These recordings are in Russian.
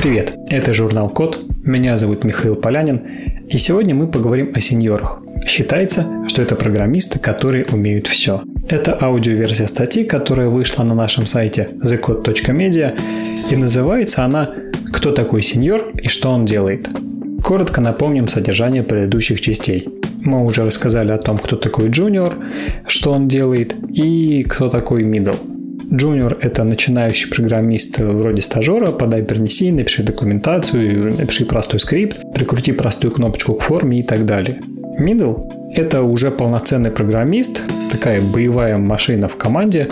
Привет, это журнал Код, меня зовут Михаил Полянин, и сегодня мы поговорим о сеньорах. Считается, что это программисты, которые умеют все. Это аудиоверсия статьи, которая вышла на нашем сайте thecode.media, и называется она «Кто такой сеньор и что он делает?». Коротко напомним содержание предыдущих частей. Мы уже рассказали о том, кто такой джуниор, что он делает и кто такой middle. Джуниор – это начинающий программист вроде стажера, подай, принеси, напиши документацию, напиши простой скрипт, прикрути простую кнопочку к форме и так далее. Middle – это уже полноценный программист, такая боевая машина в команде.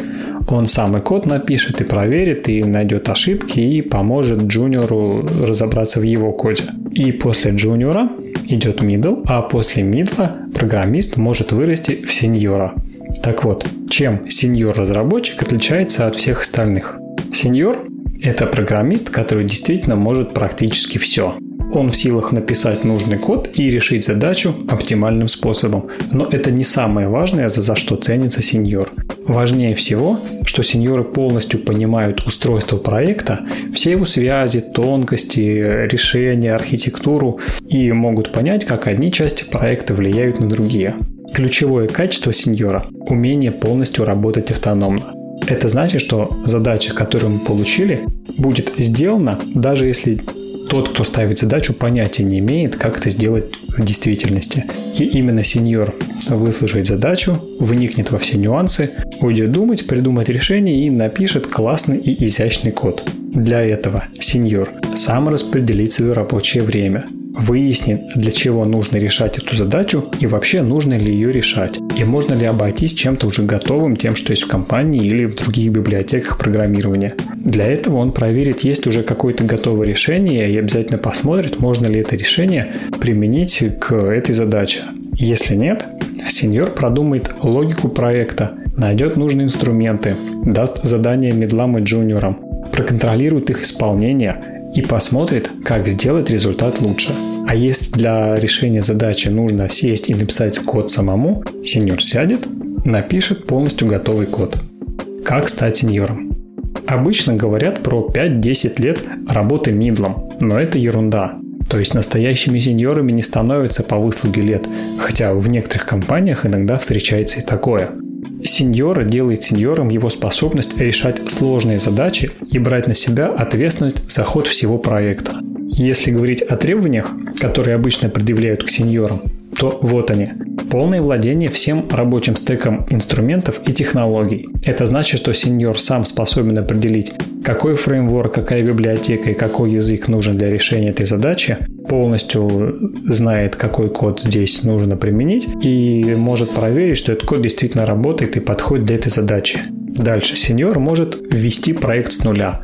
Он самый код напишет и проверит, и найдет ошибки, и поможет джуниору разобраться в его коде. И после джуниора идет middle, а после middle программист может вырасти в сеньора – так вот, чем сеньор-разработчик отличается от всех остальных? Сеньор – это программист, который действительно может практически все. Он в силах написать нужный код и решить задачу оптимальным способом. Но это не самое важное, за что ценится сеньор. Важнее всего, что сеньоры полностью понимают устройство проекта, все его связи, тонкости, решения, архитектуру и могут понять, как одни части проекта влияют на другие. Ключевое качество сеньора – умение полностью работать автономно. Это значит, что задача, которую мы получили, будет сделана, даже если тот, кто ставит задачу, понятия не имеет, как это сделать в действительности. И именно сеньор выслушает задачу, вникнет во все нюансы, будет думать, придумать решение и напишет классный и изящный код. Для этого сеньор сам распределит свое рабочее время – выяснит, для чего нужно решать эту задачу и вообще нужно ли ее решать. И можно ли обойтись чем-то уже готовым, тем, что есть в компании или в других библиотеках программирования. Для этого он проверит, есть ли уже какое-то готовое решение и обязательно посмотрит, можно ли это решение применить к этой задаче. Если нет, сеньор продумает логику проекта, найдет нужные инструменты, даст задания медлам и джуниорам, проконтролирует их исполнение и посмотрит, как сделать результат лучше. А если для решения задачи нужно сесть и написать код самому, сеньор сядет, напишет полностью готовый код. Как стать сеньором? Обычно говорят про 5-10 лет работы мидлом, но это ерунда. То есть настоящими сеньорами не становятся по выслуге лет, хотя в некоторых компаниях иногда встречается и такое – Сеньора делает сеньором его способность решать сложные задачи и брать на себя ответственность за ход всего проекта. Если говорить о требованиях, которые обычно предъявляют к сеньорам, то вот они. Полное владение всем рабочим стеком инструментов и технологий. Это значит, что сеньор сам способен определить, какой фреймворк, какая библиотека и какой язык нужен для решения этой задачи, полностью знает, какой код здесь нужно применить и может проверить, что этот код действительно работает и подходит для этой задачи. Дальше сеньор может ввести проект с нуля.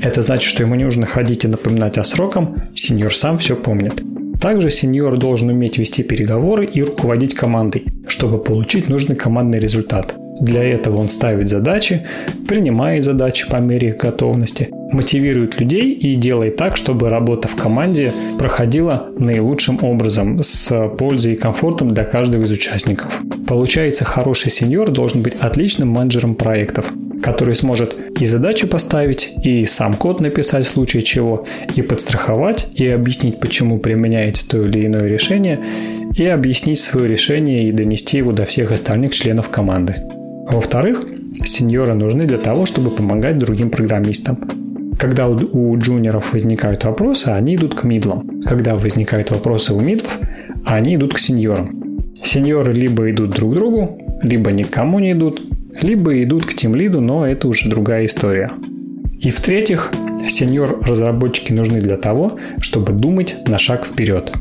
Это значит, что ему не нужно ходить и напоминать о срокам, сеньор сам все помнит. Также сеньор должен уметь вести переговоры и руководить командой, чтобы получить нужный командный результат. Для этого он ставит задачи, принимает задачи по мере их готовности, мотивирует людей и делает так, чтобы работа в команде проходила наилучшим образом с пользой и комфортом для каждого из участников. Получается, хороший сеньор должен быть отличным менеджером проектов, который сможет и задачи поставить, и сам код написать в случае чего, и подстраховать, и объяснить, почему применяется то или иное решение, и объяснить свое решение и донести его до всех остальных членов команды. Во-вторых, сеньоры нужны для того, чтобы помогать другим программистам. Когда у джуниоров возникают вопросы, они идут к мидлам. Когда возникают вопросы у мидлов, они идут к сеньорам. Сеньоры либо идут друг к другу, либо никому не идут, либо идут к тимлиду, но это уже другая история. И в-третьих, сеньор-разработчики нужны для того, чтобы думать на шаг вперед.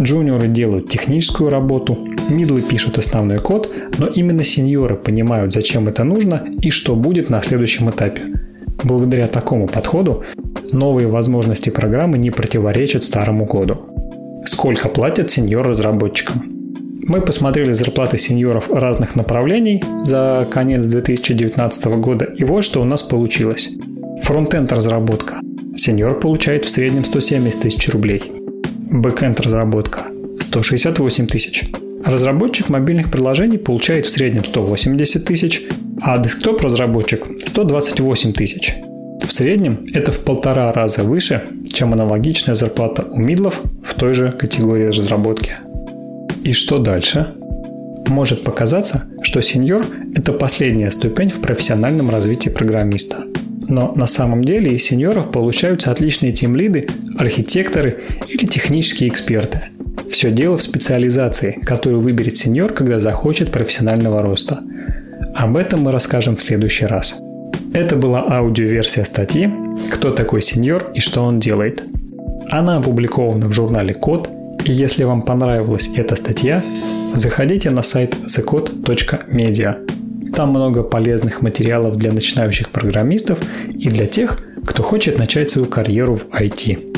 Джуниоры делают техническую работу, мидлы пишут основной код, но именно сеньоры понимают, зачем это нужно и что будет на следующем этапе. Благодаря такому подходу новые возможности программы не противоречат старому коду. Сколько платят сеньор-разработчикам? Мы посмотрели зарплаты сеньоров разных направлений за конец 2019 года, и вот что у нас получилось. Фронтенд разработка. Сеньор получает в среднем 170 тысяч рублей. Бэкенд разработка 168 тысяч. Разработчик мобильных приложений получает в среднем 180 тысяч, а десктоп-разработчик 128 тысяч. В среднем это в полтора раза выше, чем аналогичная зарплата у мидлов в той же категории разработки. И что дальше? Может показаться, что сеньор – это последняя ступень в профессиональном развитии программиста. Но на самом деле из сеньоров получаются отличные тимлиды, архитекторы или технические эксперты. Все дело в специализации, которую выберет сеньор, когда захочет профессионального роста. Об этом мы расскажем в следующий раз. Это была аудиоверсия статьи «Кто такой сеньор и что он делает?». Она опубликована в журнале Код, и если вам понравилась эта статья, заходите на сайт thecode.media. Там много полезных материалов для начинающих программистов и для тех, кто хочет начать свою карьеру в IT.